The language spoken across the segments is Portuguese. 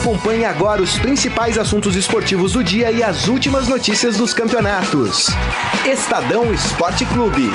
Acompanhe agora os principais assuntos esportivos do dia e as últimas notícias dos campeonatos. Estadão Esporte Clube.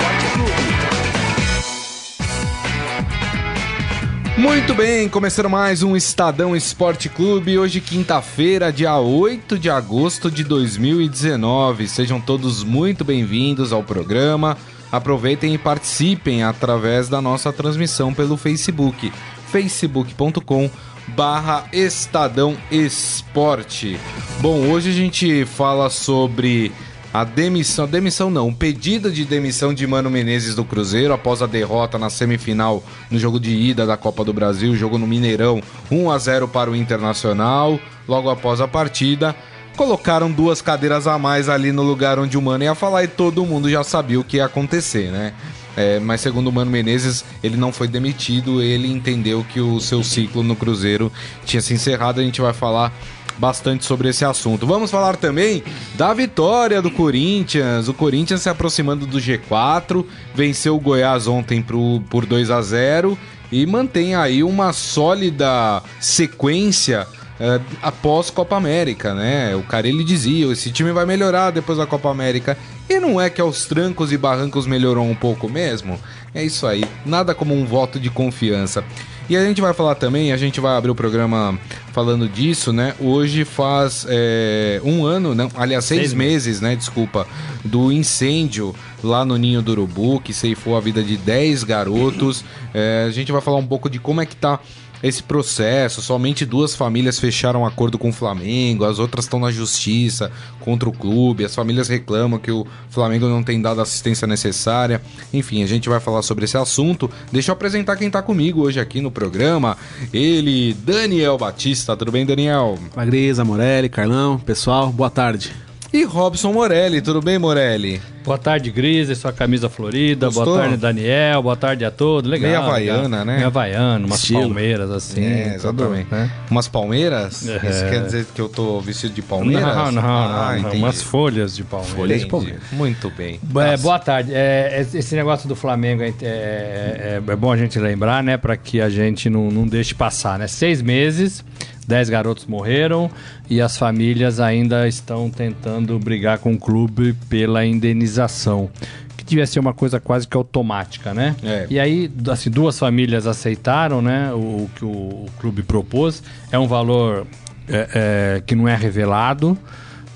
Muito bem, começando mais um Estadão Esporte Clube. Hoje, quinta-feira, dia 8 de agosto de 2019. Sejam todos muito bem-vindos ao programa. Aproveitem e participem através da nossa transmissão pelo Facebook, facebook.com barra Estadão Esporte. Bom, hoje a gente fala sobre a demissão, demissão não, pedido de demissão de Mano Menezes do Cruzeiro após a derrota na semifinal no jogo de ida da Copa do Brasil, jogo no Mineirão, 1 a 0 para o Internacional. Logo após a partida, colocaram duas cadeiras a mais ali no lugar onde o Mano ia falar e todo mundo já sabia o que ia acontecer, né? É, mas segundo o Mano Menezes, ele não foi demitido, ele entendeu que o seu ciclo no Cruzeiro tinha se encerrado. A gente vai falar bastante sobre esse assunto. Vamos falar também da vitória do Corinthians. O Corinthians se aproximando do G4, venceu o Goiás ontem pro, por 2 a 0 e mantém aí uma sólida sequência Uh, após Copa América, né? O cara ele dizia, esse time vai melhorar depois da Copa América. E não é que aos trancos e barrancos melhorou um pouco mesmo? É isso aí, nada como um voto de confiança. E a gente vai falar também, a gente vai abrir o programa falando disso, né? Hoje faz é, um ano, não, aliás, seis, seis meses, né? Desculpa, do incêndio lá no Ninho do Urubu, que ceifou a vida de 10 garotos. É, a gente vai falar um pouco de como é que tá esse processo. Somente duas famílias fecharam um acordo com o Flamengo, as outras estão na justiça contra o clube. As famílias reclamam que o Flamengo não tem dado a assistência necessária. Enfim, a gente vai falar sobre esse assunto. Deixa eu apresentar quem está comigo hoje aqui no programa. Ele, Daniel Batista. Tudo bem, Daniel? Magreza, Morelli, Carlão, pessoal, boa tarde. E Robson Morelli, tudo bem, Morelli? Boa tarde, Grise, sua camisa florida. Gostou? Boa tarde, Daniel. Boa tarde a todos. Legal. Meia havaiana, né? Meia havaiana, umas Estilo. palmeiras assim. É, exatamente. Tudo, né? Umas palmeiras? É. Isso quer dizer que eu tô vestido de palmeiras? Não, não, ah, não. Umas folhas de palmeiras. Folhas de palmeiras. Muito bem. É, boa tarde. É, esse negócio do Flamengo é, é, é, bom a gente lembrar, né? Para que a gente não, não deixe passar, né? Seis meses 10 garotos morreram e as famílias ainda estão tentando brigar com o clube pela indenização. Que devia ser uma coisa quase que automática, né? É. E aí, assim, duas famílias aceitaram, né? O, o que o, o, clube propôs. É um valor é, é, que não é revelado.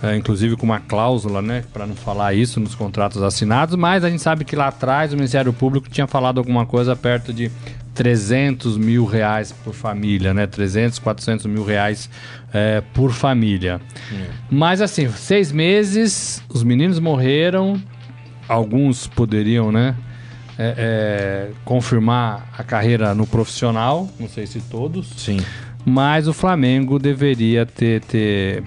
É, inclusive com uma cláusula, né, para não falar isso nos contratos assinados, mas a gente sabe que lá atrás o Ministério Público tinha falado alguma coisa perto de 300 mil reais por família, né? 300, 400 mil reais é, por família. Hum. Mas assim, seis meses, os meninos morreram, alguns poderiam, né? É, é, confirmar a carreira no profissional, não sei se todos. Sim. Mas o Flamengo deveria ter, ter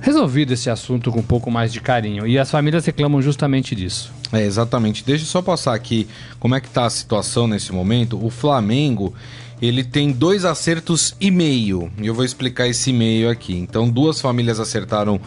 resolvido esse assunto com um pouco mais de carinho. E as famílias reclamam justamente disso. É, exatamente. Deixa eu só passar aqui como é que tá a situação nesse momento. O Flamengo, ele tem dois acertos e meio. E eu vou explicar esse meio aqui. Então, duas famílias acertaram uh,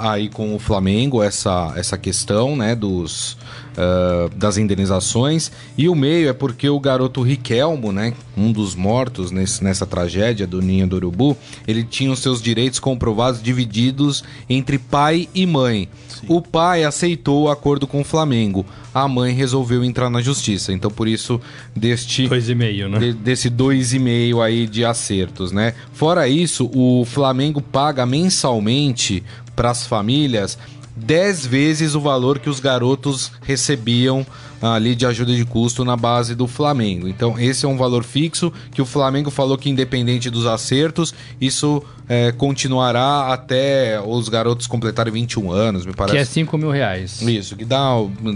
aí com o Flamengo essa, essa questão, né, dos uh, das indenizações. E o meio é porque o garoto Riquelmo, né, um dos mortos nesse, nessa tragédia do Ninho do Urubu, ele tinha os seus direitos comprovados divididos entre pai e mãe. Sim. O pai aceitou o acordo com o Flamengo. A mãe resolveu entrar na justiça. Então, por isso, deste. Dois e meio, né? De, desse dois e meio aí de acertos, né? Fora isso, o Flamengo paga mensalmente para as famílias 10 vezes o valor que os garotos recebiam ali de ajuda de custo na base do Flamengo. Então, esse é um valor fixo que o Flamengo falou que, independente dos acertos, isso é, continuará até os garotos completarem 21 anos, me parece. Que é 5 mil reais. Isso, que dá,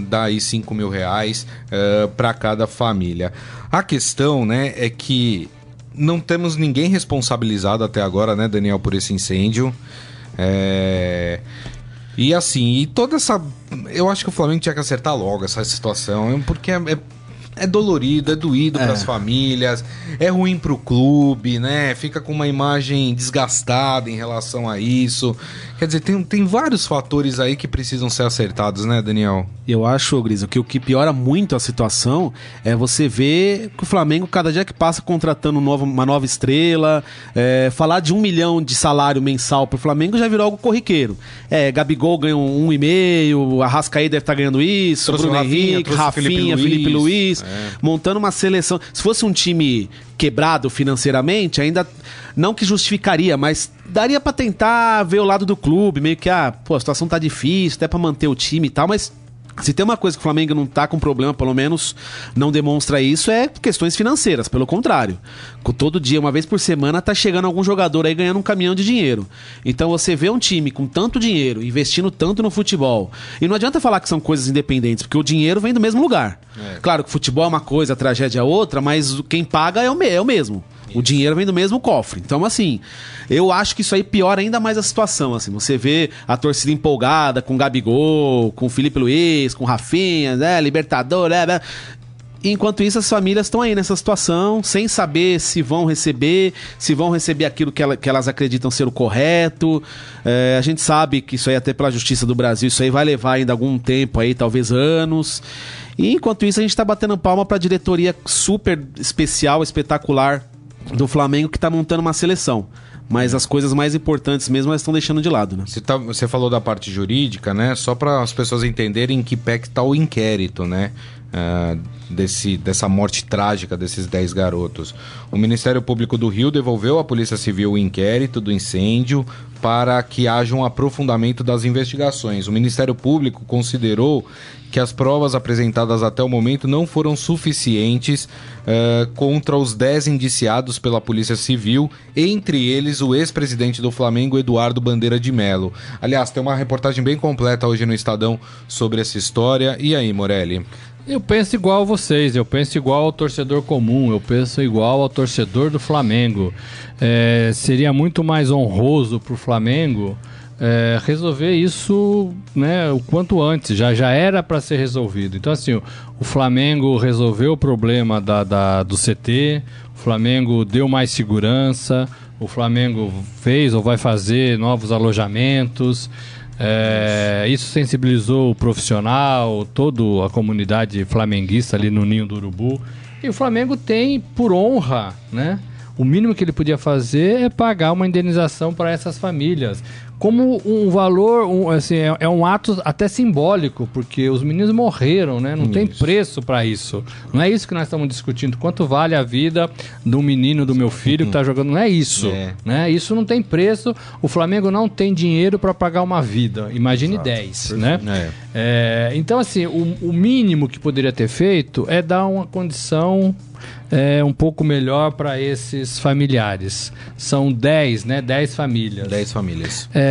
dá aí 5 mil reais é, para cada família. A questão, né, é que não temos ninguém responsabilizado até agora, né, Daniel, por esse incêndio. É... E assim, e toda essa. Eu acho que o Flamengo tinha que acertar logo essa situação, porque é, é é dolorido, é doído para as famílias, é ruim para o clube, né? Fica com uma imagem desgastada em relação a isso. Quer dizer, tem, tem vários fatores aí que precisam ser acertados, né, Daniel? Eu acho, Grisa, que o que piora muito a situação é você ver que o Flamengo, cada dia que passa, contratando um novo, uma nova estrela, é, falar de um milhão de salário mensal pro Flamengo já virou algo corriqueiro. É, Gabigol ganha um, e meio, a Rascaí deve estar tá ganhando isso, Trouxe Bruno Rafinha, Henrique, o Felipe Rafinha, Luiz. Felipe Luiz, É. montando uma seleção. Se fosse um time quebrado financeiramente, ainda não que justificaria, mas daria pra tentar ver o lado do clube, meio que ah, pô, a situação tá difícil, até pra manter o time e tal, mas se tem uma coisa que o Flamengo não tá com problema, pelo menos não demonstra isso, é questões financeiras, pelo contrário. Todo dia, uma vez por semana, tá chegando algum jogador aí ganhando um caminhão de dinheiro. Então você vê um time com tanto dinheiro, investindo tanto no futebol. E não adianta falar que são coisas independentes, porque o dinheiro vem do mesmo lugar. Claro que o futebol é uma coisa, a tragédia é outra, mas quem paga é o, é o mesmo. O dinheiro vem do mesmo cofre. Então, assim, eu acho que isso aí piora ainda mais a situação. Assim, você vê a torcida empolgada com Gabigol, com Felipe Luiz, com Rafinha, né, Libertador, né, né. Enquanto isso, as famílias estão aí nessa situação, sem saber se vão receber, se vão receber aquilo que, ela- que elas acreditam ser o correto. É, a gente sabe que isso aí, até pela Justiça do Brasil, isso aí vai levar ainda algum tempo aí, talvez anos. E enquanto isso, a gente tá batendo palma pra diretoria super especial, espetacular do Flamengo que tá montando uma seleção. Mas as coisas mais importantes mesmo elas estão deixando de lado, né? Você, tá- você falou da parte jurídica, né? Só para as pessoas entenderem em que pé que tá o inquérito, né? Ah, desse, dessa morte trágica desses 10 garotos. O Ministério Público do Rio devolveu à Polícia Civil o inquérito do incêndio para que haja um aprofundamento das investigações. O Ministério Público considerou que as provas apresentadas até o momento não foram suficientes eh, contra os 10 indiciados pela Polícia Civil, entre eles o ex-presidente do Flamengo, Eduardo Bandeira de Melo. Aliás, tem uma reportagem bem completa hoje no Estadão sobre essa história. E aí, Morelli? Eu penso igual a vocês, eu penso igual ao torcedor comum, eu penso igual ao torcedor do Flamengo. É, seria muito mais honroso para o Flamengo é, resolver isso né, o quanto antes, já, já era para ser resolvido. Então, assim, o, o Flamengo resolveu o problema da, da- do CT, o Flamengo deu mais segurança, o Flamengo fez ou vai fazer novos alojamentos. É, isso sensibilizou o profissional, toda a comunidade flamenguista ali no Ninho do Urubu. E o Flamengo tem, por honra, né? O mínimo que ele podia fazer é pagar uma indenização para essas famílias. Como um valor, um, assim, é, é um ato até simbólico, porque os meninos morreram, né? Não tem preço para isso. Não é isso que nós estamos discutindo. Quanto vale a vida do menino do meu filho que está jogando? Não é isso. É. Né? Isso não tem preço. O Flamengo não tem dinheiro para pagar uma vida. Imagine 10, né? É, então, assim, o, o mínimo que poderia ter feito é dar uma condição é, um pouco melhor para esses familiares. São 10, né? 10 famílias. 10 famílias. É,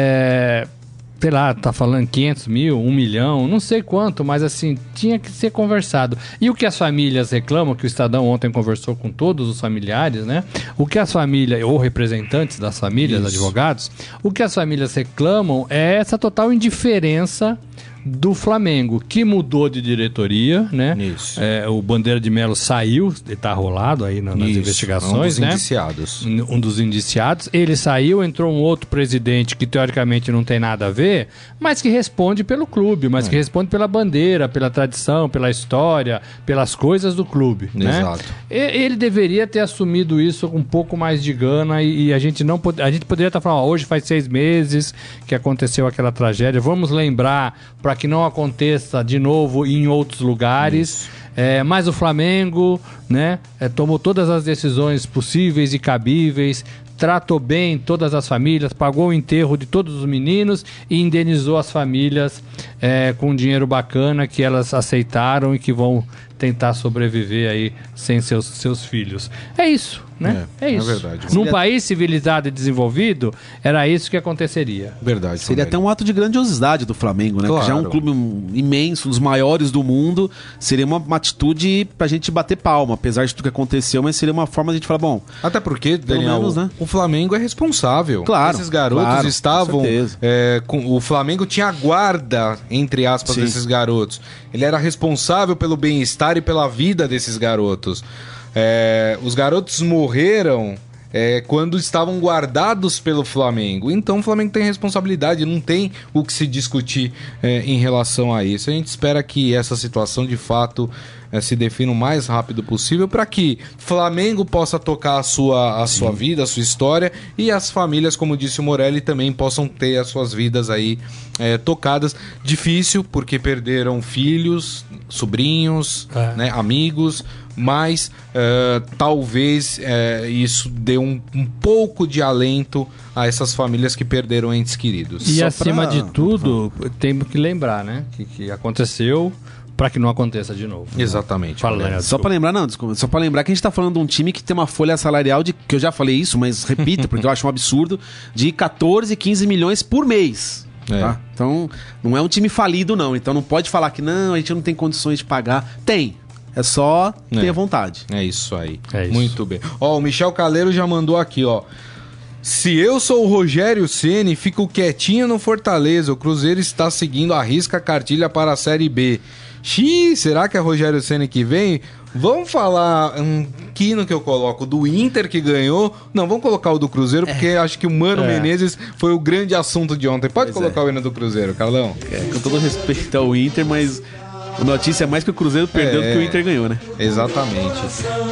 sei lá, tá falando 500 mil, 1 milhão, não sei quanto, mas assim, tinha que ser conversado. E o que as famílias reclamam, que o Estadão ontem conversou com todos os familiares, né? O que as famílias, ou representantes das famílias, advogados, o que as famílias reclamam é essa total indiferença do Flamengo, que mudou de diretoria, né? Isso. É, o Bandeira de Melo saiu, ele tá rolado aí na- nas Isso, investigações, um dos né? indiciados. um dos indiciados. Ele saiu, entrou um outro presidente que teoricamente não tem nada a ver, mas que responde pelo clube, mas que responde pela bandeira, pela tradição, pela história, pelas coisas do clube. né? Exato. E- Ele deveria ter assumido isso com um pouco mais de gana e, e a gente não pod- a gente poderia estar falando, ó, hoje faz seis meses que aconteceu aquela tragédia. Vamos lembrar para que não aconteça de novo em outros lugares. É, mas o Flamengo, né, é, tomou todas as decisões possíveis e cabíveis, tratou bem todas as famílias, pagou o enterro de todos os meninos e indenizou as famílias é, com dinheiro bacana que elas aceitaram e que vão tentar sobreviver aí sem seus, seus filhos. É isso, né? É, É, é isso. verdade. Num Seria- país civilizado e desenvolvido, era isso que aconteceria. Verdade. Seria até um ato de grandiosidade do Flamengo, né? Claro. Que já é um clube imenso, um dos maiores do mundo. Seria uma, uma atitude pra gente bater palma, apesar de tudo que aconteceu, mas seria uma forma de a gente falar, bom, Até porque, Daniel, menos, né? o Flamengo é responsável. Claro, Esses garotos claro, com estavam. certeza. é, com, o Flamengo tinha a guarda, entre aspas, Sim. desses garotos. Ele era responsável pelo bem-estar lutarem pela vida desses garotos. É, os garotos morreram é, quando estavam guardados pelo Flamengo. Então o Flamengo tem responsabilidade, não tem o que se discutir é, em relação a isso. A gente espera que essa situação de fato é, se defina o mais rápido possível para que Flamengo possa tocar a sua, a sua vida, a sua história e as famílias, como disse o Morelli, também possam ter as suas vidas aí é, tocadas. Difícil, porque perderam filhos, sobrinhos, É. né, amigos, mas é, talvez é, isso dê um, um pouco de alento a essas famílias que perderam entes queridos. E Só acima pra- de tudo, temos que lembrar, né? Que, que aconteceu para que não aconteça de novo. Exatamente. Fala, Morelli. Daniel. Só pra lembrar, não, desculpa, só pra lembrar que a gente tá falando de um time que tem uma folha salarial de, que eu já falei isso, mas repito, porque eu acho um absurdo, de 14, 15 milhões por mês. É. tá? Então, não é um time falido, não. Então não pode falar que não, a gente não tem condições de pagar. Tem. É só É. ter vontade. É isso aí. É isso. Muito bem. Ó, o Michel Caleiro já mandou aqui, ó. Se eu sou o Rogério Ceni, fico quietinho no Fortaleza. O Cruzeiro está seguindo a risca a cartilha para a Série B. Xiii, será que é Rogério Ceni que vem? Vamos falar um quino que eu coloco do Inter que ganhou. Não, vamos colocar o do Cruzeiro, porque acho que o Mano É. Menezes foi o grande assunto de ontem. Pode Pois colocar é. o hino do Cruzeiro, Carlão? É, com todo respeito ao Inter, mas a notícia é mais que o Cruzeiro perdeu É. do que o Inter ganhou, né? Exatamente.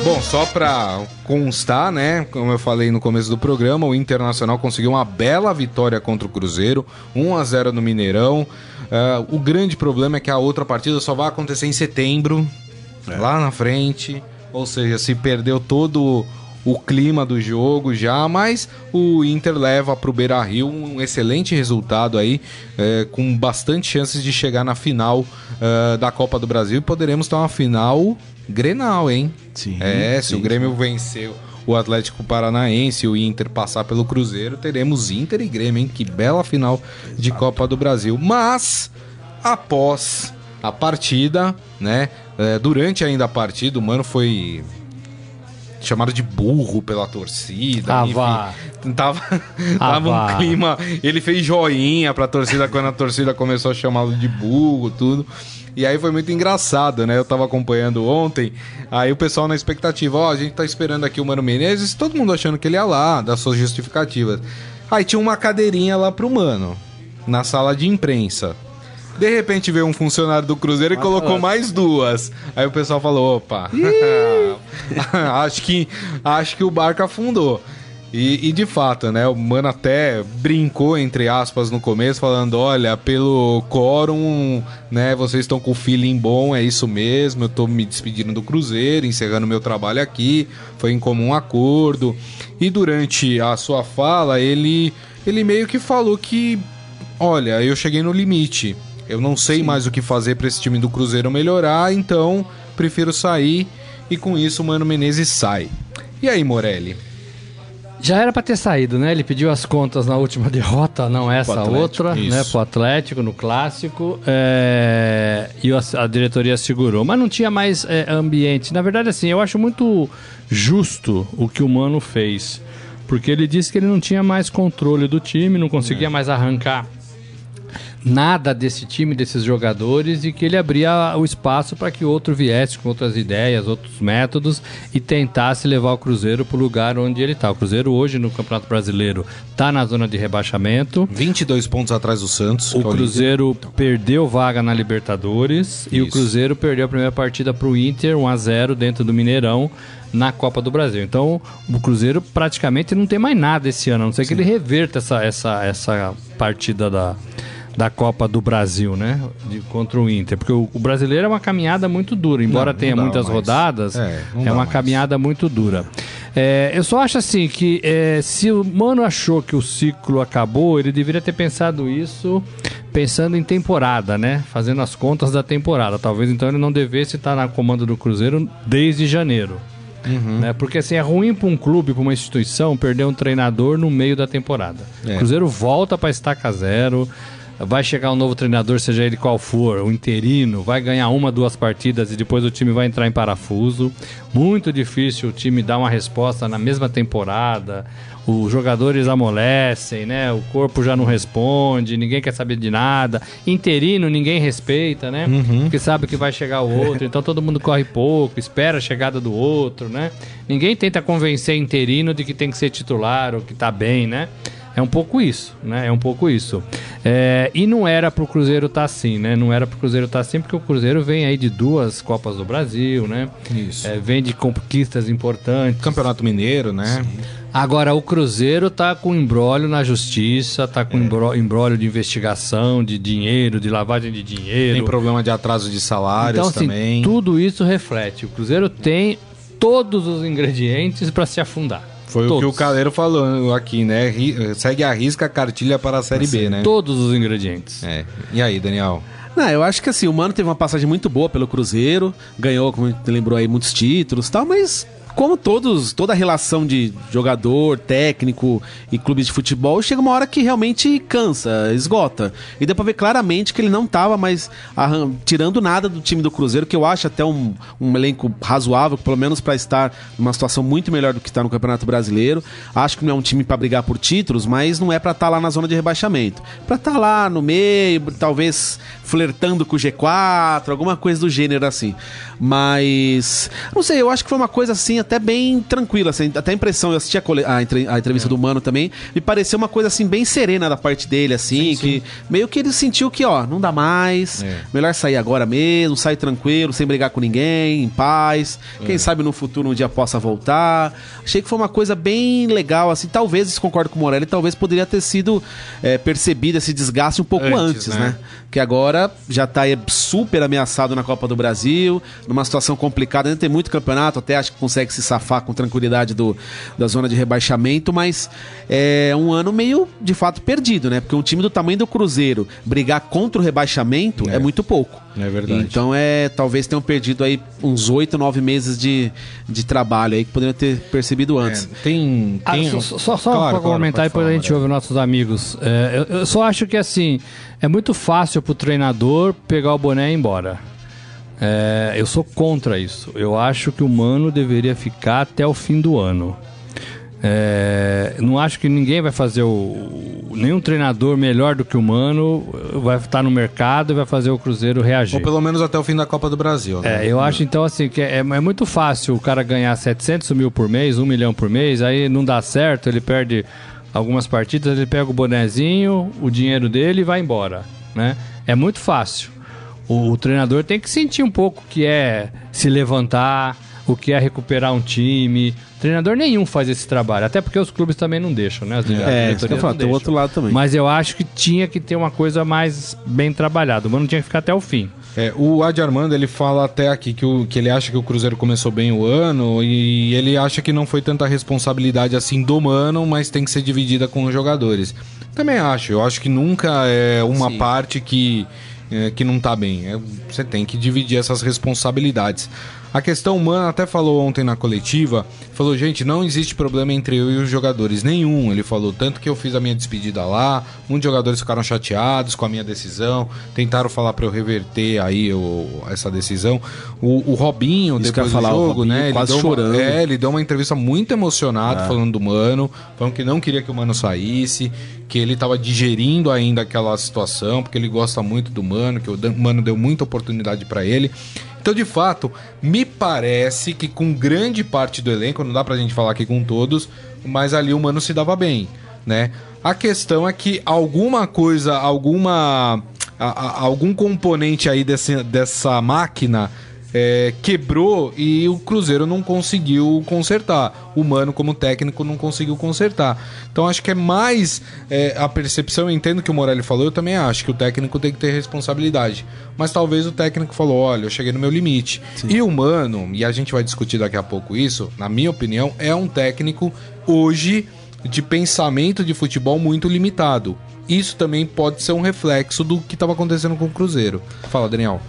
Bom, só pra constar, né? Como eu falei no começo do programa, o Internacional conseguiu uma bela vitória contra o Cruzeiro, 1 a 0 no Mineirão. Ah, o grande problema é que a outra partida só vai acontecer em setembro, lá na frente. Ou seja, se perdeu todo o clima do jogo já, mas o Inter leva para o Beira Rio um excelente resultado aí, é, com bastante chances de chegar na final ah, da Copa do Brasil e poderemos ter uma final Grenal, hein? Sim, É, se sim, o Grêmio vencer o Atlético Paranaense e o Inter passar pelo Cruzeiro, teremos Inter e Grêmio, hein? Que bela final de Copa do Brasil. Mas, após a partida, né? é, durante ainda a partida, o Mano foi chamado de burro pela torcida. Ah, enfim. vá. Tava, Ah, tava um clima. Ele fez joinha pra torcida quando a torcida começou a chamá-lo de burro, tudo. E aí foi muito engraçado, né? Eu tava acompanhando ontem, aí o pessoal na expectativa, ó, a gente tá esperando aqui o Mano Menezes, todo mundo achando que ele ia lá, dar suas justificativas. Aí tinha uma cadeirinha lá pro Mano, na sala de imprensa. De repente veio um funcionário do Cruzeiro e colocou mais duas. Aí o pessoal falou: opa, acho, que, acho que o barco afundou. E, e de fato, né? O mano até brincou, entre aspas, no começo, falando: olha, pelo quórum, né? Vocês estão com o feeling bom, é isso mesmo. Eu tô me despedindo do Cruzeiro, encerrando meu trabalho aqui. Foi em comum acordo. E durante a sua fala, ele, ele meio que falou que olha, eu cheguei no limite. Eu não sei mais o que fazer para esse time do Cruzeiro melhorar, então prefiro sair. E com isso o Mano Menezes sai. E aí, Morelli? Já era pra ter saído, né? Ele pediu as contas na última derrota, não essa Atlético, outra, isso. né? Pro Atlético, no clássico. é, E a, a diretoria segurou. Mas não tinha mais é, ambiente. Na verdade, assim, eu acho muito justo o que o Mano fez. Porque ele disse que ele não tinha mais controle do time, não conseguia mais arrancar nada desse time, desses jogadores, e que ele abria o espaço para que outro viesse com outras ideias, outros métodos e tentasse levar o Cruzeiro para o lugar onde ele está. O Cruzeiro hoje no Campeonato Brasileiro está na zona de rebaixamento. 22 pontos atrás do Santos. O. Cruzeiro perdeu vaga na Libertadores e o Isso. Cruzeiro perdeu a primeira partida para o Inter 1 a 0 dentro do Mineirão na Copa do Brasil. Então, o Cruzeiro praticamente não tem mais nada esse ano, a não ser que ele reverta essa, essa, essa partida da, da Copa do Brasil, né? De, contra o Inter. Porque o, o brasileiro é uma caminhada muito dura, embora Não, tenha muitas mais. rodadas, É, é uma mais. caminhada muito dura. É, eu só acho assim que é, se o Mano achou que o ciclo acabou, ele deveria ter pensado isso pensando em temporada, né? Fazendo as contas da temporada. Talvez então ele não devesse estar na comando do Cruzeiro desde janeiro. Uhum. Né? Porque assim, é ruim para um clube, para uma instituição, perder um treinador no meio da temporada. É. O Cruzeiro volta para estaca zero. Vai chegar um novo treinador, seja ele qual for, o interino, vai ganhar uma, duas partidas e depois o time vai entrar em parafuso. Muito difícil o time dar uma resposta na mesma temporada. Os jogadores amolecem, né? O corpo já não responde, ninguém quer saber de nada. Interino, ninguém respeita, né? Porque sabe que vai chegar o outro, então todo mundo corre pouco, espera a chegada do outro, né? Ninguém tenta convencer interino de que tem que ser titular ou que tá bem, né? É um pouco isso, né? É um pouco isso. É, e não era pro Cruzeiro estar assim, né? Não era pro Cruzeiro estar assim, porque o Cruzeiro vem aí de duas Copas do Brasil, né? Isso. É, vem de conquistas importantes. Campeonato Mineiro, né? Agora, o Cruzeiro tá com embrólio na justiça, tá É. com embró- embrólio de investigação, de dinheiro, de lavagem de dinheiro. Tem problema de atraso de salários então, assim, também. tudo isso reflete. O Cruzeiro tem todos os ingredientes para se afundar. Foi o que Todos. o Caleiro falou aqui, né? Ri- Segue a risca a cartilha para a Série B, né? Todos os ingredientes. É. E aí, Daniel? Não, eu acho que assim, o Mano teve uma passagem muito boa pelo Cruzeiro, ganhou, como lembrou aí, muitos títulos e tal, mas como todos, toda relação de jogador, técnico e clubes de futebol, chega uma hora que realmente cansa, esgota. E deu pra ver claramente que ele não tava mais tirando nada do time do Cruzeiro, que eu acho até um, um elenco razoável, pelo menos pra estar numa situação muito melhor do que tá no Campeonato Brasileiro. Acho que não é um time pra brigar por títulos, mas não é pra estar lá na zona de rebaixamento. Pra estar lá no meio, talvez flertando com o G4, alguma coisa do gênero assim. Mas não sei, eu acho que foi uma coisa assim até bem tranquila, assim, até a impressão, eu assisti a, a entre- a entrevista do Mano também, me pareceu uma coisa assim bem serena da parte dele assim, que meio que ele sentiu que, ó, não dá mais, É. melhor sair agora mesmo, sair tranquilo, sem brigar com ninguém, em paz. Quem sabe no futuro um dia possa voltar. Achei que foi uma coisa bem legal assim, talvez, concordo com o Morelli, talvez poderia ter sido é, percebido esse desgaste um pouco Antes, antes, né? né? Que agora já tá aí super ameaçado na Copa do Brasil, numa situação complicada, ainda tem muito campeonato, até acho que consegue se safar com tranquilidade do, da zona de rebaixamento, mas é um ano meio de fato perdido, né? Porque um time do tamanho do Cruzeiro brigar contra o rebaixamento é, É. muito pouco. É verdade. Então é, talvez tenham perdido aí uns oito, nove meses de, de trabalho aí que poderiam ter percebido antes. É, tem. Ah, tem só só, só Claro, pra claro, comentar, pode depois falar, a gente Morelli. ouve nossos amigos. É, eu, eu só acho que assim, é muito fácil pro treinador pegar o boné e ir embora. É, eu sou contra isso. Eu acho que o Mano deveria ficar até o fim do ano. É, não acho que ninguém vai fazer o. Nenhum treinador melhor do que o Mano vai estar no mercado e vai fazer o Cruzeiro reagir. Ou pelo menos até o fim da Copa do Brasil. né? É, eu acho então assim que é, é muito fácil o cara ganhar 700 mil por mês, 1 milhão por mês, aí não dá certo, ele perde algumas partidas, ele pega o bonezinho, o dinheiro dele e vai embora, né? É muito fácil. O, o treinador tem que sentir um pouco o que é se levantar, o que é recuperar um time. Treinador nenhum faz esse trabalho, até porque os clubes também não deixam, né? As É, isso que eu não tem o outro lado também. Mas eu acho que tinha que ter uma coisa mais bem trabalhada. O mano tinha que ficar até o fim. É, o Adi Armando ele fala até aqui que, o, que ele acha que o Cruzeiro começou bem o ano e ele acha que não foi tanta responsabilidade assim do Mano, mas tem que ser dividida com os jogadores. Também acho, eu acho que nunca é uma Sim. parte que, é, que não tá bem. É, você tem que dividir essas responsabilidades. A questão, o Mano até falou ontem na coletiva, falou, gente, não existe problema entre eu e os jogadores, nenhum. Ele falou, tanto que eu fiz a minha despedida lá, muitos jogadores ficaram chateados com a minha decisão, tentaram falar para eu reverter aí essa decisão. O, o Robinho, Isso depois falar, do jogo, Robinho né, ele quase chorando. Uma, é, ele deu uma entrevista muito emocionado falando do Mano, falando que não queria que o Mano saísse, que ele tava digerindo ainda aquela situação, porque ele gosta muito do Mano, que o Mano deu muita oportunidade para ele. Então, de fato, me parece que com grande parte do elenco, não dá pra gente falar aqui com todos, mas ali o Mano se dava bem, né? A questão é que alguma coisa, alguma a- a- algum componente aí desse, dessa máquina é, quebrou e o Cruzeiro não conseguiu consertar. O Mano, como técnico, não conseguiu consertar. Então acho que é mais é, a percepção. Eu entendo que o Morelli falou, eu também acho que o técnico tem que ter responsabilidade. Mas talvez o técnico falou: olha, eu cheguei no meu limite. E o Mano, e a gente vai discutir daqui a pouco isso, na minha opinião, é um técnico hoje de pensamento de futebol muito limitado. Isso também pode ser um reflexo do que estava acontecendo com o Cruzeiro. Fala, Daniel.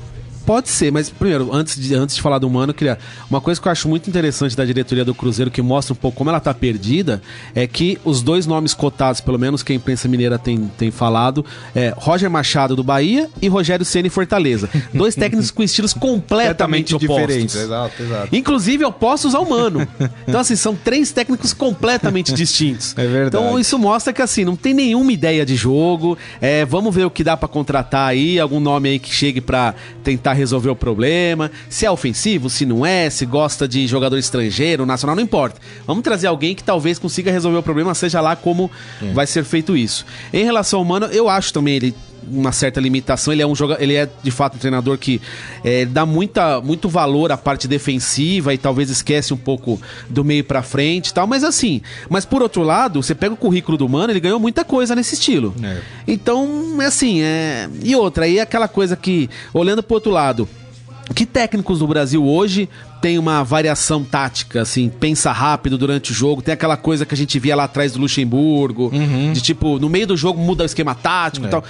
Pode ser, mas primeiro, antes de, antes de falar do Mano, eu queria. Uma coisa que eu acho muito interessante da diretoria do Cruzeiro, que mostra um pouco como ela tá perdida, é que os dois nomes cotados, pelo menos que a imprensa mineira tem, tem falado, é Roger Machado do Bahia e Rogério Ceni Fortaleza. Dois técnicos com estilos completamente opostos. diferentes. Exato, exato. Inclusive opostos ao Mano. Então, assim, são três técnicos completamente distintos. É verdade. Então, isso mostra que, assim, não tem nenhuma ideia de jogo. É, vamos ver o que dá pra contratar aí, algum nome aí que chegue pra tentar resolver o problema. Se é ofensivo, se não é, se gosta de jogador estrangeiro, nacional, não importa. Vamos trazer alguém que talvez consiga resolver o problema, seja lá como vai ser feito isso. Em relação ao Mano, eu acho também ele uma certa limitação. Ele é um ele é de fato um treinador que é, dá muita, muito valor à parte defensiva e talvez esquece um pouco do meio pra frente e tal. Mas assim, mas por outro lado, você pega o currículo do Mano, ele ganhou muita coisa nesse estilo. É. Então, é assim, é... e outra, aí é aquela coisa que, olhando pro outro lado, que técnicos do Brasil hoje tem uma variação tática, assim, pensa rápido durante o jogo, tem aquela coisa que a gente via lá atrás do Luxemburgo, de tipo, no meio do jogo muda o esquema tático e Uhum. É. tal.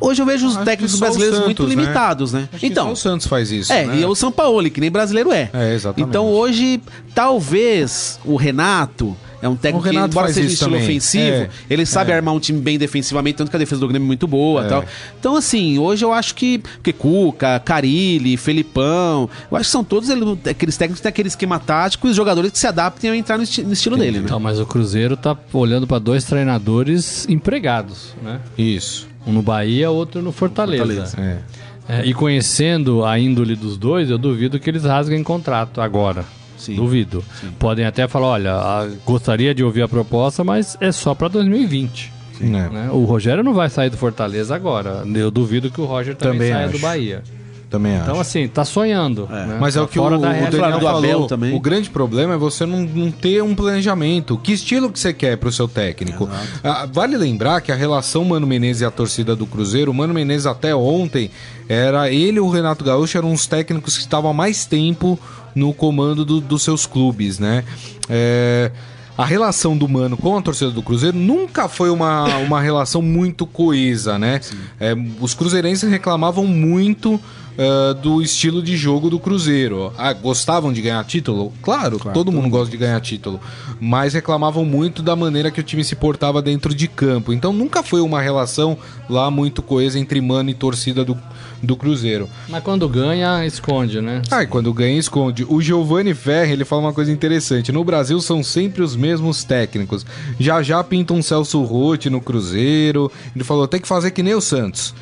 Hoje eu vejo os Acho técnicos brasileiros muito Santos, né? limitados, né? Que Então, só o Santos faz isso. é, né? e é o São Paulo, que nem brasileiro é. É, exatamente. Então hoje, talvez o Renato é um técnico que, embora seja estilo também. ofensivo, É, ele sabe é. armar um time bem defensivamente, tanto que a defesa do Grêmio é muito boa É. tal. Então, assim, hoje eu acho que. Porque Cuca, Carilli, Felipão, eu acho que são todos ele- aqueles técnicos que têm aquele esquema tático e os jogadores que se adaptem a entrar no, esti- no estilo dele, né? Então, mas o Cruzeiro tá olhando para dois treinadores empregados, né? Isso. Um no Bahia, outro no Fortaleza. Fortaleza. É. É, e conhecendo a índole dos dois, eu duvido que eles rasguem contrato agora. Sim. Duvido. Podem até falar, olha, a- gostaria de ouvir a proposta, mas é só para 2020. É. né? O Rogério não vai sair do Fortaleza agora. Eu duvido que o Roger também, Também saia acho. do Bahia. Também acho. Então, assim, tá sonhando. né? Mas é Tá o que o, o da Daniel falou. também. O grande problema é você não, não ter um planejamento. Que estilo que você quer pro seu técnico? Ah, vale lembrar que a relação Mano Menezes e a torcida do Cruzeiro, o Mano Menezes até ontem, era ele e o Renato Gaúcho eram os técnicos que estavam há mais tempo no comando do- dos seus clubes, né? É, a relação do Mano com a torcida do Cruzeiro nunca foi uma, uma relação muito coesa, né? É, os cruzeirenses reclamavam muito ah, do estilo de jogo do Cruzeiro. Ah, gostavam de ganhar título? Claro, todo mundo gosta de ganhar título. Mas reclamavam muito da maneira que o time se portava dentro de campo. Então nunca foi uma relação lá muito coesa entre Mano e torcida do, do Cruzeiro. Mas quando ganha, esconde, né? Ah, e quando ganha, esconde. O Giovanni Ferri, ele fala uma coisa interessante. No Brasil são sempre os mesmos técnicos. Já já pinta um Celso Rotti no Cruzeiro. Ele falou, tem que fazer que nem o Santos.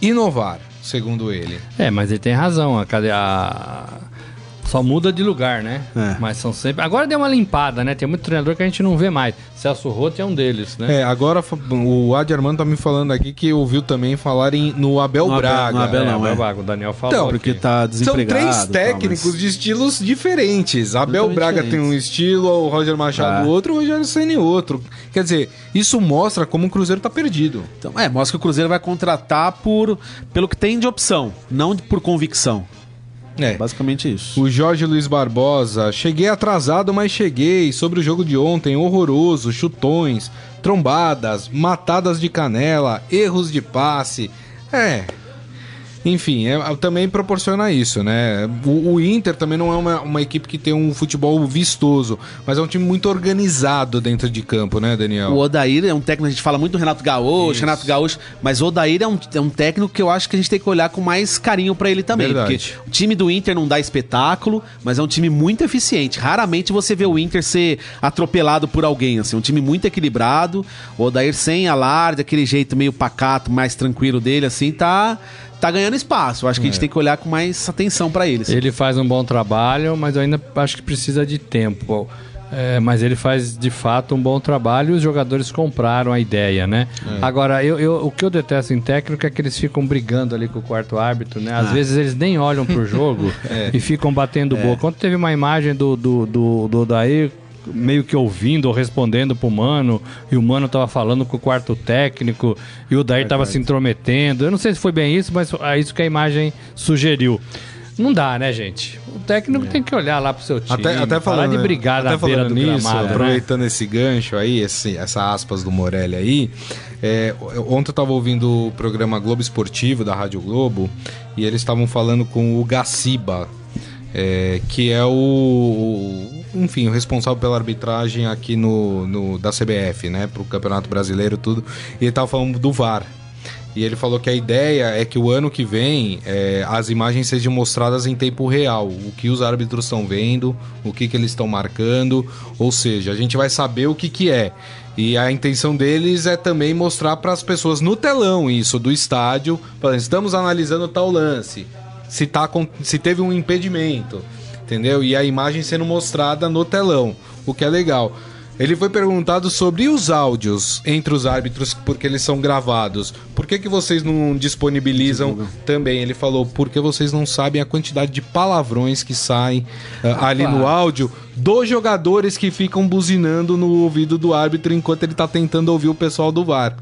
Inovar, segundo ele. É, mas ele tem razão. A, a- Só muda de lugar, né? É. Mas são sempre. Agora deu uma limpada, né? Tem muito treinador que a gente não vê mais. Celso Rotti é um deles, né? É, agora o Adi Armando tá me falando aqui que ouviu também falarem no Abel No Abel- Braga. no Abel É, não, o é. Vago, o Daniel falou. Então, Porque aqui. tá São desempregado. três tal, técnicos mas- de estilos diferentes. Abel Braga tem um estilo, o Roger Machado Ah. outro, o Rogério Ceni outro. Quer dizer, isso mostra como o Cruzeiro tá perdido. Então, é, mostra que o Cruzeiro vai contratar por pelo que tem de opção, não por convicção. É. Basicamente isso. O Jorge Luiz Barbosa, cheguei atrasado, mas cheguei. Sobre o jogo de ontem, horroroso, chutões, trombadas, matadas de canela, erros de passe. É. Enfim, é, também proporciona isso, né? O, o Inter também não é uma, uma equipe que tem um futebol vistoso, mas é um time muito organizado dentro de campo, né, Daniel? O Odair é um técnico, a gente fala muito do Renato Gaúcho, Isso. Renato Gaúcho, mas o Odair é um, é um técnico que eu acho que a gente tem que olhar com mais carinho pra ele também. Verdade. Porque o time do Inter não dá espetáculo, mas é um time muito eficiente. Raramente você vê o Inter ser atropelado por alguém, assim, um time muito equilibrado. O Odair sem alarde, aquele jeito meio pacato, mais tranquilo dele, assim, tá, tá ganhando espaço. Acho que a gente tem que olhar com mais atenção pra ele. assim. Ele faz um bom trabalho, mas eu ainda acho que precisa de tempo. É, mas ele faz de fato um bom trabalho e os jogadores compraram a ideia, né? Agora, eu, eu- o que eu detesto em técnico é que eles ficam brigando ali com o quarto árbitro, né? Às vezes eles nem olham pro jogo e ficam batendo boca. Quando teve uma imagem do, do, do, do Odair meio que ouvindo ou respondendo pro Mano, e o Mano tava falando com o quarto técnico, e o Dair tava se intrometendo. Eu não sei se foi bem isso, mas é isso que a imagem sugeriu. Não dá, né, gente? O técnico tem que olhar lá pro seu time. Até, até falando, de brigar até na falando do nisso, gramado, né? aproveitando esse gancho aí, esse, essa aspas do Morelli aí. é, ontem eu tava ouvindo o programa Globo Esportivo da Rádio Globo e eles estavam falando com o Gaciba, é, que é o, o- enfim, o responsável pela arbitragem aqui no, no- da CBF, né, pro Campeonato Brasileiro tudo. E ele tava falando do VAR. E ele falou que a ideia é que o ano que vem é, as imagens sejam mostradas em tempo real. O que os árbitros estão vendo, o que, que eles estão marcando. Ou seja, a gente vai saber o que, que é. E a intenção deles é também mostrar para as pessoas no telão isso, do estádio. falando, Estamos analisando tal lance. Se, tá se teve um impedimento. Entendeu? E a imagem sendo mostrada no telão. O que é legal. Ele foi perguntado sobre os áudios entre os árbitros, porque eles são gravados. Por que, que vocês não disponibilizam também? Ele falou, porque vocês não sabem a quantidade de palavrões que saem ah, ali no áudio dos jogadores que ficam buzinando no ouvido do árbitro enquanto ele tá tentando ouvir o pessoal do VAR.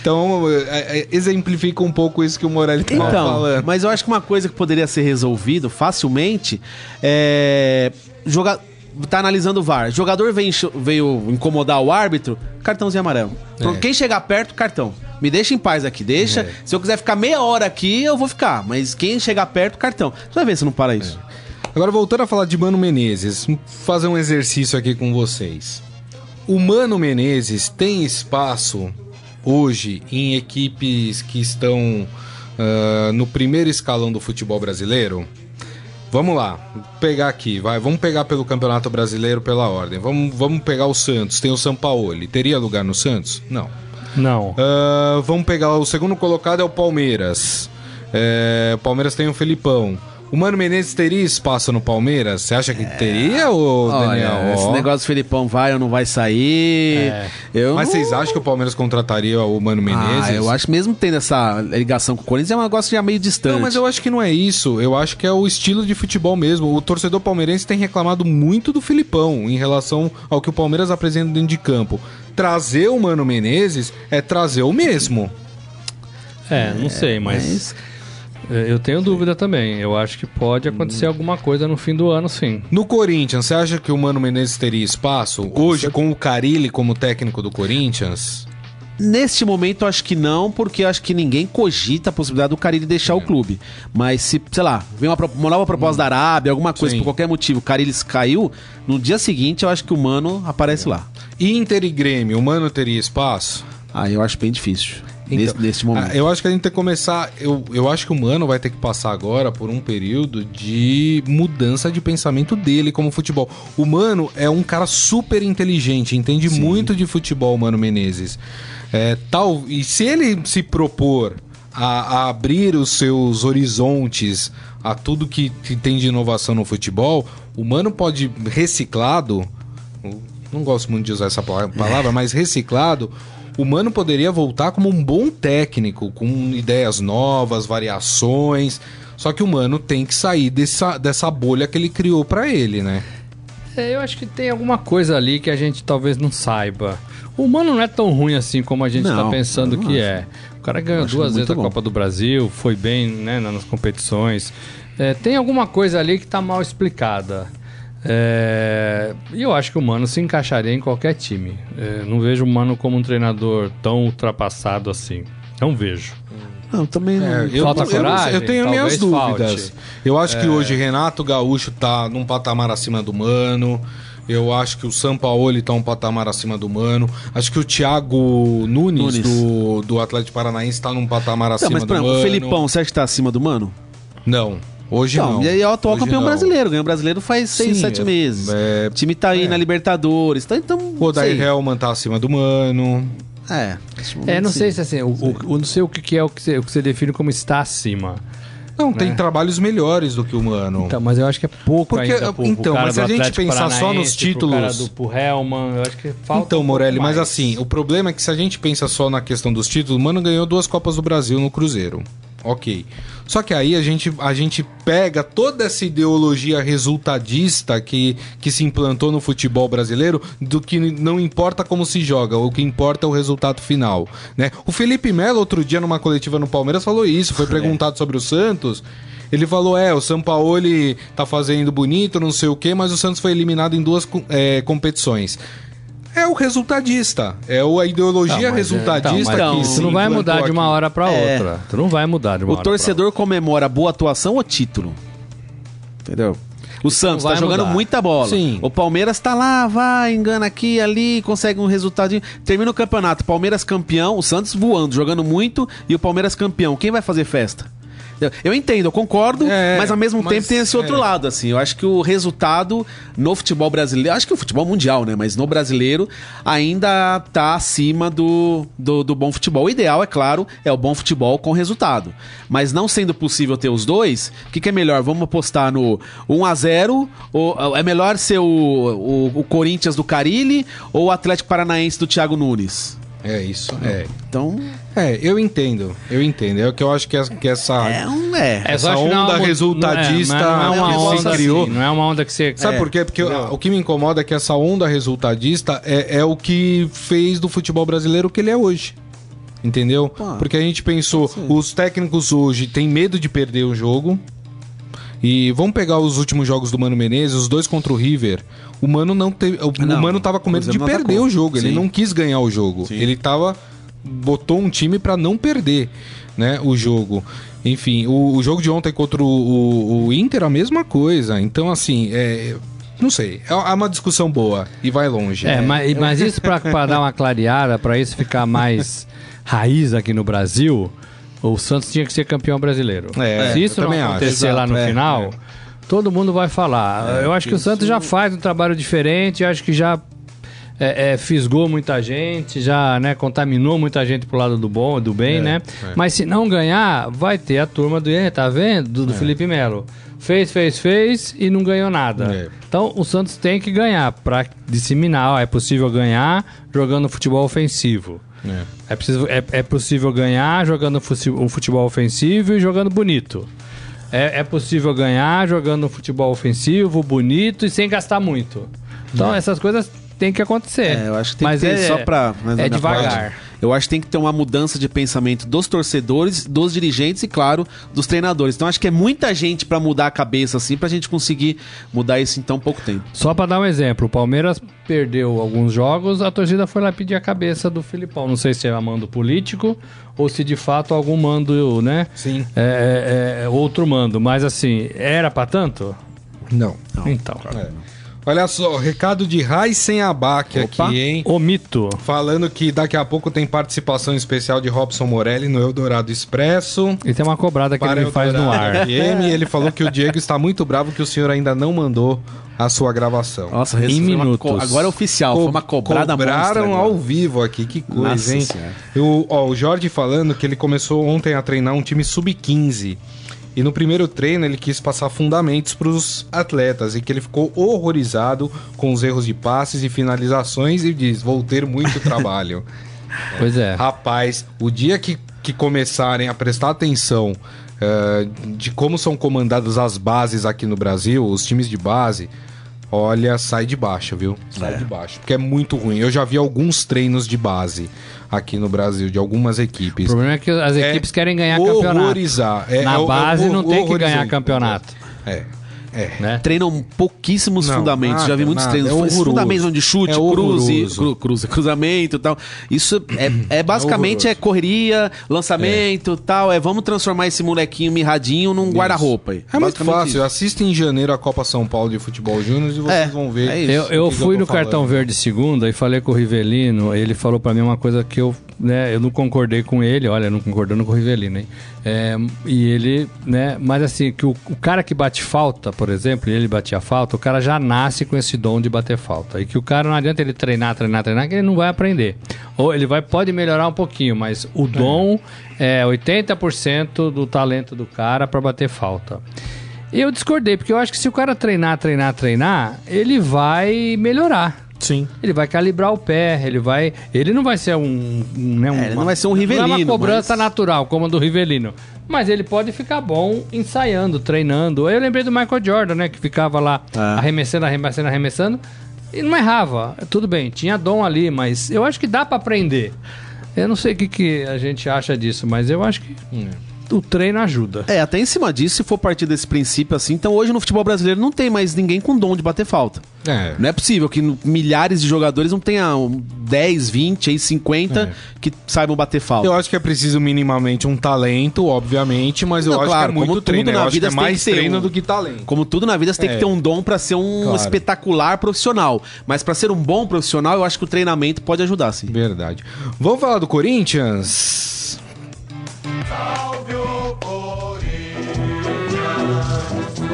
Então, é, é, exemplifica um pouco isso que o Morelli tava Então, falando. mas eu acho que uma coisa que poderia ser resolvido facilmente é. Jogar. Tá analisando o VAR. Jogador veio, veio incomodar o árbitro, cartãozinho amarelo. É. Quem chegar perto, cartão. Me deixa em paz aqui, deixa. É. Se eu quiser ficar meia hora aqui, eu vou ficar. Mas quem chegar perto, cartão. Você vai ver se não para isso. Agora, voltando a falar de Mano Menezes, vou fazer um exercício aqui com vocês. O Mano Menezes tem espaço hoje em equipes que estão ah, no primeiro escalão do futebol brasileiro? Vamos lá, pegar aqui, vai, vamos pegar pelo Campeonato Brasileiro pela ordem. Vamos, vamos pegar o Santos, tem o Sampaoli. Teria lugar no Santos? Não. Não. Ah, vamos pegar o segundo colocado é o Palmeiras. É, o Palmeiras tem o Felipão. O Mano Menezes teria espaço no Palmeiras? Você acha que teria, ô Daniel? Olha, esse Ó. negócio do Felipão vai ou não vai sair. É. Eu Mas não- vocês acham que o Palmeiras contrataria o Mano Menezes? Ah, eu acho que mesmo tendo essa ligação com o Corinthians, é um negócio já meio distante. Não, mas eu acho que não é isso. Eu acho que é o estilo de futebol mesmo. O torcedor palmeirense tem reclamado muito do Filipão em relação ao que o Palmeiras apresenta dentro de campo. Trazer o Mano Menezes é trazer o mesmo. É, não sei, mas. É, Eu tenho dúvida também. Eu acho que pode acontecer alguma coisa no fim do ano, sim. No Corinthians, você acha que o Mano Menezes teria espaço? Hoje, com o Carilli como técnico do Corinthians? Neste momento, eu acho que não, porque acho que ninguém cogita a possibilidade do Carilli deixar É. o clube. Mas se, sei lá, vem uma, uma nova proposta da Arábia, alguma coisa, Sim. por qualquer motivo, o Carilli caiu, no dia seguinte eu acho que o Mano aparece lá. Inter e Grêmio, o Mano teria espaço? Aí eu acho bem difícil. Nesse, neste momento. ah, eu acho que a gente tem que começar. Eu, eu acho que o Mano vai ter que passar agora por um período de mudança de pensamento dele como futebol. O Mano é um cara super inteligente, entende muito de futebol, Mano Menezes. É, tal, e se ele se propor a, a abrir os seus horizontes a tudo que, que tem de inovação no futebol, o Mano pode reciclado. Não gosto muito de usar essa pala- palavra, mas reciclado. O Mano poderia voltar como um bom técnico, com ideias novas, variações. Só que o Mano tem que sair dessa, dessa bolha que ele criou pra ele, né? É, eu acho que tem alguma coisa ali que a gente talvez não saiba. O Mano não é tão ruim assim como a gente Não, tá pensando que acho. é. O cara ganhou acho duas vezes a bom. Copa do Brasil, foi bem né, nas competições. É, tem alguma coisa ali que tá mal explicada. É, E eu acho que o Mano se encaixaria em qualquer time. É, não vejo o Mano como um treinador tão ultrapassado assim. Não vejo. Não, também não. É, eu, Falta eu- eu- coragem? Eu tenho minhas dúvidas. falte. Eu acho que hoje Renato Gaúcho tá num patamar acima do Mano. Eu acho que o Sampaoli tá um patamar acima do Mano. Acho que o Thiago Nunes, Nunes. Do, do Atlético Paranaense tá num patamar Não, acima mas, do exemplo, Mano. o Felipão, você acha que tá acima do Mano? Não, hoje Não, não. e aí é o atual Hoje campeão não. brasileiro. Ganhou brasileiro faz seis, Sim, sete é- meses. é- o time tá aí é. na Libertadores. Tá, então, O Odair. Helman tá acima do Mano. É. É, não sim. sei se assim, o, o- o- não sei o que, que é o que, você, o que você define como está acima. Não, tem trabalhos melhores do que o Mano. Então, mas eu acho que é pouco Porque, ainda pro, então, pro cara mas se a gente Atlético pensar só nos Paranaense, pro cara títulos- do pro Hellman, eu acho que falta Então, um Morelli, mas assim, o problema é que se a gente pensa só na questão dos títulos, o Mano ganhou duas Copas do Brasil no Cruzeiro. Ok. Só que aí a gente, a gente pega toda essa ideologia resultadista que, que se implantou no futebol brasileiro, do que não importa como se joga, o que importa é o resultado final. Né? O Felipe Melo, outro dia, numa coletiva no Palmeiras, falou isso, foi perguntado sobre o Santos. Ele falou: é, o São Paulo tá fazendo bonito, não sei o quê, mas o Santos foi eliminado em duas é, competições. É o resultadista. É a ideologia Não, é- resultadista então, mas que tu se não vai mudar de uma hora pra É. outra. Tu não vai mudar de uma O hora pra torcedor comemora boa atuação ou título? Entendeu? O Santos tá jogando mudar. muita bola. Sim. O Palmeiras tá lá, vai, engana aqui, ali, consegue um resultadinho. Termina o campeonato, Palmeiras campeão, o Santos voando, jogando muito e o Palmeiras campeão. Quem vai fazer festa? Eu- entendo, eu concordo, É, mas ao mesmo mas tempo tem esse outro é. lado, assim. Eu acho que o resultado no futebol brasileiro, acho que o futebol mundial, né? Mas no brasileiro ainda tá acima do, do, do bom futebol. O ideal, é claro, é o bom futebol com resultado. Mas não sendo possível ter os dois, o que, que é melhor? Vamos apostar no 1 a 0 ou é melhor ser o, o, o Corinthians do Carilli ou o Atlético Paranaense do Thiago Nunes? É isso. É. Então, É, eu entendo. Eu entendo. É o que eu acho que, essa- que essa. é um. É. É, Essa que não é onda uma- resultadista Não é, não é uma que se onda criou. assim, não é uma onda que você. Sabe É, por quê? Porque o, o que me incomoda é que essa onda resultadista é, é o que fez do futebol brasileiro o que ele é hoje. Entendeu? Pô, Porque a gente pensou, os técnicos hoje têm medo de perder o jogo. E vamos pegar os últimos jogos do Mano Menezes, os dois contra o River. O Mano não teve. O, Não, o Mano tava com medo de perder atacou. o jogo. Ele Sim. não quis ganhar o jogo. Sim. Ele tava. Botou um time pra não perder, né? O jogo. Enfim, o, o jogo de ontem contra o, o- o Inter, a mesma coisa. Então, assim, é. Não sei. É é uma discussão boa e vai longe. É, mas, mas isso pra, pra dar uma clareada, pra isso ficar mais raiz aqui no Brasil, o Santos tinha que ser campeão brasileiro. É, Se isso não acho. acontecer lá no é, final, todo mundo vai falar. eu acho que o Santos já faz um trabalho diferente, eu acho que já é, é, fisgou muita gente, já né, contaminou muita gente pro lado do bom, do bem, É, né? é. Mas se não ganhar, vai ter a turma do, "É, tá vendo? Do, do Felipe Melo. Fez, fez, fez e não ganhou nada. É. Então o Santos tem que ganhar para disseminar. Ó, é possível ganhar jogando futebol ofensivo. É. É, preciso, é, é possível ganhar jogando um futebol ofensivo e jogando bonito. É, é possível ganhar jogando um futebol ofensivo, bonito e sem gastar muito. Então essas coisas têm que acontecer. É, eu acho que tem Mas que ter, é, só pra... É devagar. parte, Eu acho que tem que ter uma mudança de pensamento dos torcedores, dos dirigentes e, claro, dos treinadores. Então, acho que é muita gente pra mudar a cabeça, assim, pra gente conseguir mudar isso em tão pouco tempo. Só pra dar um exemplo, o Palmeiras perdeu alguns jogos, a torcida foi lá pedir a cabeça do Filipão. Não sei se é mando político ou se de fato algum mando, né? Sim. É, é, é outro mando, mas assim, era pra tanto? Não. Então. É. Olha só, recado de Raíssen Abac Opa. aqui, hein? O mito. Falando que daqui a pouco tem participação especial de Robson Morelli no Eldorado Expresso. E tem uma cobrada que ele faz no ar. FM, ele falou que o Diego está muito bravo que o senhor ainda não mandou a sua gravação. Nossa, Em uma minutos. co- Agora é oficial, foi uma cobrada Cobraram ao vivo aqui, que coisa, Nossa hein? Eu, ó, o Jorge falando que ele começou ontem a treinar um time sub-15. E no primeiro treino ele quis passar fundamentos para os atletas e que ele ficou horrorizado com os erros de passes e finalizações e diz: Vou ter muito trabalho. Pois é. Rapaz, o dia que, que começarem a prestar atenção eh, de como são comandadas as bases aqui no Brasil, os times de base, olha, sai de baixo, viu? Sai de baixo. Porque é muito ruim. Eu já vi alguns treinos de base aqui no Brasil, de algumas O equipes. problema é que as É equipes querem ganhar campeonato. horrorizar. É- Na é o- é o base não tem que ganhar campeonato. É. É. Né? Treinam pouquíssimos Não, fundamentos. Já vi nada, muitos nada. treinos. É fundamentos de chute, É cruze, cru, cruze, cruzamento e tal. Isso é, é basicamente é, horroroso. correria, lançamento e tal. É vamos transformar esse molequinho mirradinho num guarda-roupa. É muito fácil. isso. Assista em janeiro a Copa São Paulo de Futebol Júnior e vocês É, vão ver. é isso. Eu, eu fui tô no cartão verde segunda e falei com o Rivelino. Ele falou pra mim uma coisa que eu, né, eu não concordei com ele. Olha, não concordando com o Rivelino, hein? É, e ele, né, mas assim, que o, o cara que bate falta, por exemplo, e ele batia falta, o cara já nasce com esse dom de bater falta. E que o cara não adianta ele treinar, treinar, treinar, que ele não vai aprender. Ou ele vai, pode melhorar um pouquinho, mas o dom é 80% do talento do cara pra bater falta. Eu discordei, porque eu acho que se o cara treinar, treinar, treinar, ele vai melhorar. Sim. Ele vai calibrar o pé, ele vai. Ele não vai ser um. um, né, É, ele não vai ser um Rivelino, Não é uma cobrança mas- natural, como a do Rivelino. Mas ele pode ficar bom ensaiando, treinando. Eu lembrei do Michael Jordan, né? Que ficava lá É. arremessando, arremessando, arremessando. E não errava. Tudo bem, tinha dom ali, mas eu acho que dá pra aprender. Eu não sei o que, que a gente acha disso, mas eu acho que o treino ajuda. É, até em cima disso, se for partir desse princípio assim, então hoje no futebol brasileiro não tem mais ninguém com dom de bater falta. É. Não é possível que milhares de jogadores não tenha um 10, 20, aí 50 que saibam bater falta. Eu acho que é preciso minimamente um talento, obviamente, mas eu Não, acho claro, que é muito como tudo treino. na Eu acho vida que é você tem mais que ter treino um- do que talento. Como tudo na vida, você tem É. que ter um dom pra ser um Claro. espetacular profissional. Mas pra ser um bom profissional, eu acho que o treinamento pode ajudar, sim. Verdade. Vamos falar do Corinthians?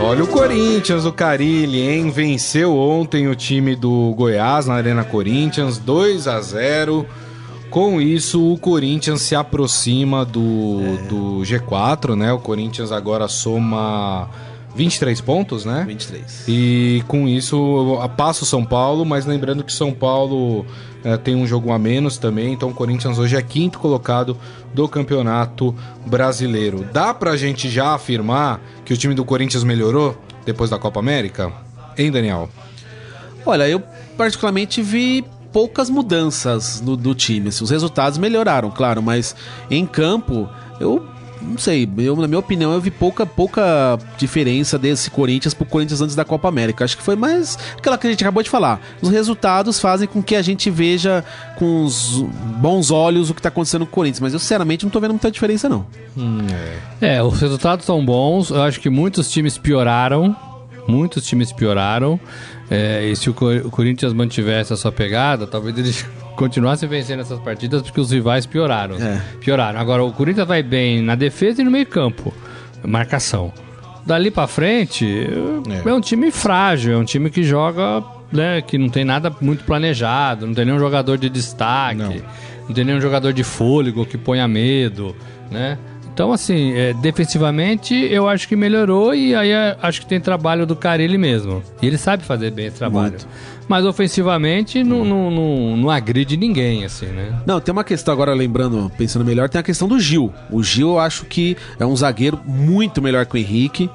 Olha o Corinthians, o Carilli, hein? Venceu ontem o time do Goiás na Arena Corinthians, 2 a 0 Com isso, o Corinthians se aproxima do, do G4, né? O Corinthians agora soma 23 pontos, né? 23. E com isso passa o São Paulo, mas lembrando que São Paulo eh, tem um jogo a menos também, então o Corinthians hoje é quinto colocado do Campeonato Brasileiro. Dá pra gente já afirmar que o time do Corinthians melhorou depois da Copa América? Hein, Daniel? Olha, eu particularmente vi poucas mudanças no- do time. assim, Os resultados melhoraram, claro, mas em campo, eu não sei, eu, na minha opinião, eu vi pouca, pouca diferença desse Corinthians pro Corinthians antes da Copa América. Acho que foi mais aquela que a gente acabou de falar. Os resultados fazem com que a gente veja com os bons olhos o que tá acontecendo com o Corinthians, mas eu sinceramente não tô vendo muita diferença, não. É, os resultados são bons. Eu acho que muitos times pioraram. Muitos times pioraram. É, e se o, Cor- o Corinthians mantivesse a sua pegada, talvez ele continuasse vencendo essas partidas porque os rivais pioraram. É. Pioraram. Agora, o Corinthians vai bem na defesa e no meio-campo. Marcação. Dali pra frente, é. É. um time frágil, é um time que joga, né, que não tem nada muito planejado, não tem nenhum jogador de destaque, Não. não tem nenhum jogador de fôlego que ponha medo, né? Então, assim, é, defensivamente eu acho que melhorou e aí é, acho que tem trabalho do Carilli mesmo. E ele sabe fazer bem esse trabalho. Mas ofensivamente não, não, não, não agride ninguém, assim, né? Não, tem uma questão agora, lembrando, pensando melhor, tem a questão do Gil. O Gil eu acho que é um zagueiro muito melhor que o Henrique.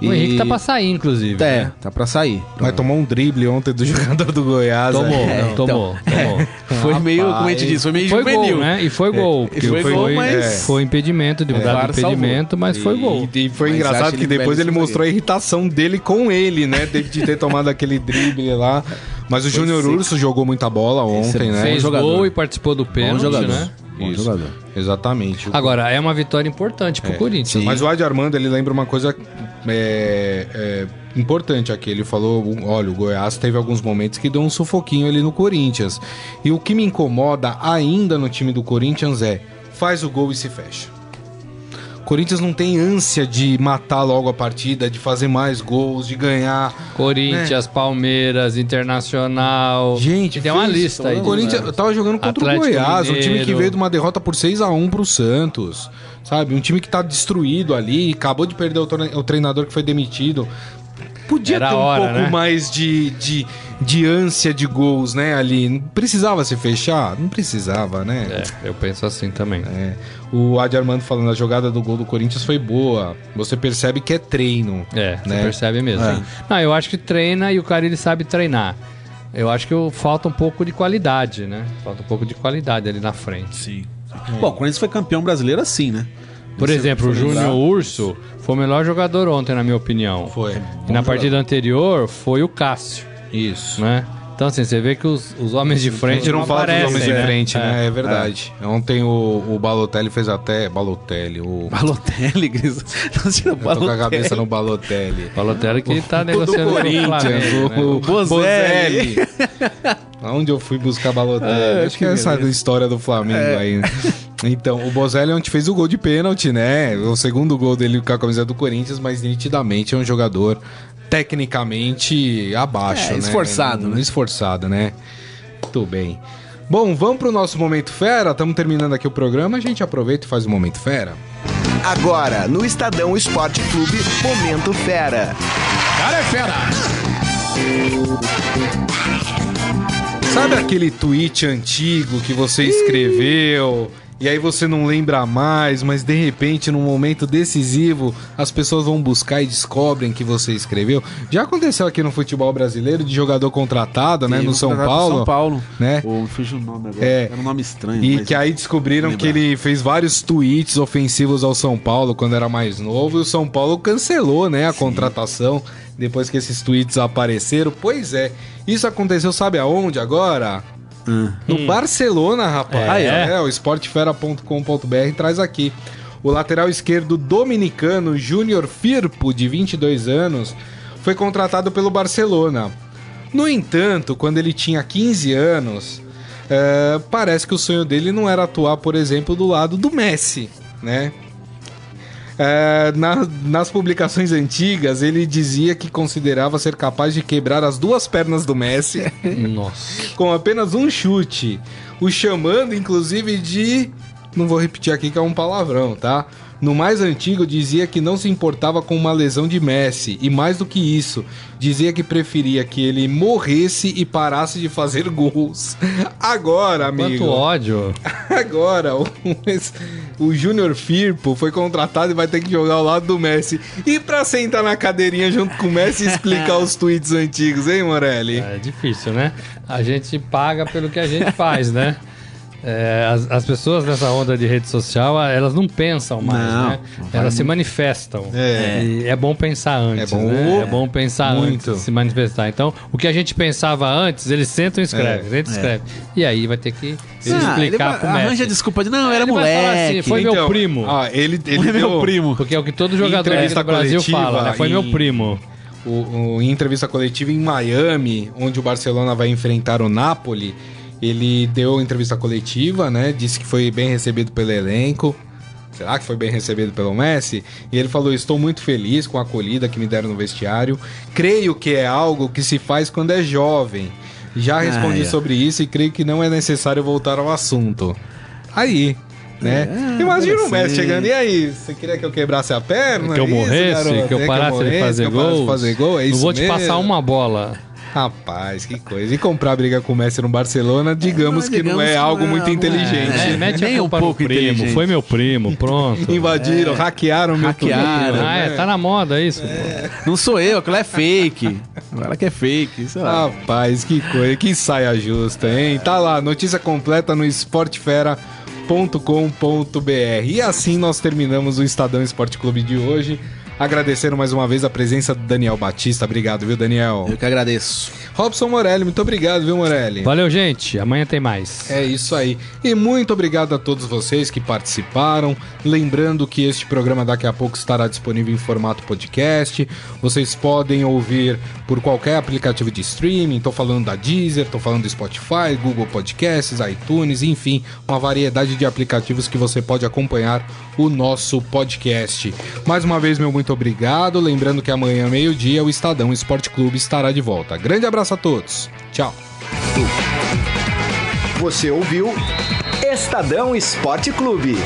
O Henrique tá pra sair, inclusive. É, né? tá pra sair. Mas tomou um drible ontem do jogador do Goiás. Tomou, né? É, então, tomou, tomou. Foi meio, como a gente disse, foi meio Foi juvenil. gol, né? E foi gol. porque foi gol, mas- Foi impedimento, de mudar VAR de impedimento, mas foi gol. E, e foi Mas engraçado que depois ele esse mostrou a irritação dele com ele, né? De, de ter tomado aquele drible lá. Mas o Júnior. Urso jogou muita bola ontem, né? Fez jogador. gol e participou do pênalti, né? Bom Isso. jogador. Exatamente. Agora, é uma vitória importante pro Corinthians. Mas o Adi Armando, ele lembra uma coisa é, é, importante aqui. Ele falou, olha, o Goiás teve alguns momentos que deu um sufoquinho ali no Corinthians. E o que me incomoda ainda no time do Corinthians é, faz o gol e se fecha. Corinthians não tem ânsia de matar logo a partida, de fazer mais gols, de ganhar. Corinthians, Palmeiras, Internacional. Gente, tem uma lista aí. O Corinthians tava jogando contra Atlético o Goiás, um time que Mineiro. veio de uma derrota por 6 a 1 pro Santos. Sabe? Um time que tá destruído ali, acabou de perder o treinador que foi demitido. Podia Era ter um hora, pouco né? mais de, de, de ânsia de gols, né, ali. Não precisava se fechar? Não precisava, né? É, eu penso assim também. É. O Adi Armando falando, a jogada do gol do Corinthians foi boa. Você percebe que é treino. É, você né? percebe mesmo. É. Não, eu acho que treina e o cara ele sabe treinar. Eu acho que falta um pouco de qualidade, né? Falta um pouco de qualidade ali na frente. Sim. Bom, o Corinthians foi campeão brasileiro assim, né? Por Se exemplo, o Júnior Urso foi o melhor jogador ontem, na minha opinião. Foi. E na partida anterior foi o Cássio, Isso. né? Então, assim, você vê que os, os homens de A frente gente não fala dos aparecem, homens de né? frente, É. né? É verdade. Ontem o, o Balotelli fez até. Balotelli, o. Balotelli, Gris. Não tira Eu tô com a Balotelli. cabeça no Balotelli. Balotelli que tá negociando com o Corinthians, Flamengo, né? o, o Bozelli. Bozelli. Aonde eu fui buscar Balotelli? Ah, Acho que que é essa história do Flamengo aí. Então, o Bozelli é onde fez o gol de pênalti, né? O segundo gol dele com a camisa do Corinthians, mas nitidamente é um jogador tecnicamente abaixo, É, né? esforçado, né? Esforçado, né? Muito bem. Bom, vamos pro nosso Momento Fera. Estamos terminando aqui o programa. A gente aproveita e faz o Momento Fera. Agora, no Estadão Esporte Clube, Momento Fera. Cara é fera! Sabe aquele tweet antigo que você escreveu e aí você não lembra mais, mas de repente, num momento decisivo, as pessoas vão buscar e descobrem que você escreveu? Já aconteceu aqui no futebol brasileiro de jogador contratado, né? No São Paulo. São Paulo. Né? Pô, fugiu o nome agora. É. Era um nome estranho. E que aí descobriram que ele fez vários tweets ofensivos ao São Paulo quando era mais novo e o São Paulo cancelou, né, a contratação depois que esses tweets apareceram. Pois é, isso aconteceu, sabe aonde agora? No Barcelona, rapaz. É? Ah, é? é o esportefera.com.br traz aqui. O lateral esquerdo dominicano Júnior Firpo, de 22 anos, foi contratado pelo Barcelona. No entanto, quando ele tinha 15 anos, é, parece que o sonho dele não era atuar, por exemplo, do lado do Messi, né? É, na- nas publicações antigas, ele dizia que considerava ser capaz de quebrar as duas pernas do Messi com apenas um chute, o chamando inclusive de. Não vou repetir aqui que é um palavrão, tá? No mais antigo, dizia que não se importava com uma lesão de Messi, e mais do que isso, dizia que preferia que ele morresse e parasse de fazer gols. Agora, amigo. Quanto ódio. Agora, o, o Júnior Firpo foi contratado e vai ter que jogar ao lado do Messi. E pra sentar na cadeirinha junto com o Messi e explicar os tweets antigos, hein, Morelli? É difícil, né? A gente paga pelo que a gente faz, né? É, as, as pessoas nessa onda de rede social, elas não pensam mais, Não, né? Elas se manifestam. É. E é bom pensar antes, É bom- né? É bom pensar Muito. antes, se manifestar. Então, o que a gente pensava antes, eles sentam e escrevem, É. a gente escreve. E aí vai ter que se Ah, ele explicar vai- pro Arranja Messi. desculpa de não, era Ele vai falar moleque. assim, foi meu primo. Ah, ele, ele Foi meu deu- primo. Porque é o que todo jogador do Brasil coletiva fala, né? Foi meu em- primo. o, o- em entrevista coletiva em Miami, onde o Barcelona vai enfrentar o Napoli, ele deu entrevista coletiva, né? Disse que foi bem recebido pelo elenco. Será que foi bem recebido pelo Messi? E ele falou: Estou muito feliz com a acolhida que me deram no vestiário. Creio que é algo que se faz quando é jovem. Já respondi é. sobre isso e creio que não é necessário voltar ao assunto. Aí, né? É, Imagina o Messi chegando. E aí, você queria que eu quebrasse a perna? Que eu Isso, morresse, garoto? que eu parasse de morresse, fazer que eu parasse gol. de fazer gol? É Não vou te mesmo? passar uma bola. Rapaz, que coisa. E comprar briga com o Messi no Barcelona, digamos mas que não digamos é que algo não é- muito não é. inteligente. É, mete nem um pouco primo. inteligente. Foi meu primo, pronto. Invadiram, hackearam meu Hackearam. Twitter, Ah, é, né? tá na moda isso, pô. Não sou eu, aquilo é fake. Ela que é fake, sei lá. Rapaz, que coisa, que saia justa, hein? Tá lá, notícia completa no esportefera.com.br. E assim nós terminamos o Estadão Esporte Clube de hoje. Agradecendo mais uma vez a presença do Daniel Batista. Obrigado, viu, Daniel? Eu que agradeço. Robson Morelli, muito obrigado, viu, Morelli? Valeu, gente. Amanhã tem mais. É isso aí. E muito obrigado a todos vocês que participaram. Lembrando que este programa daqui a pouco estará disponível em formato podcast. Vocês podem ouvir por qualquer aplicativo de streaming. Estou falando da Deezer, estou falando do Spotify, Google Podcasts, iTunes, enfim, uma variedade de aplicativos que você pode acompanhar o nosso podcast. Mais uma vez, meu muito obrigado. Lembrando que amanhã, meio-dia, o Estadão Esporte Clube estará de volta. Grande abraço a todos. Tchau. Você ouviu Estadão Esporte Clube.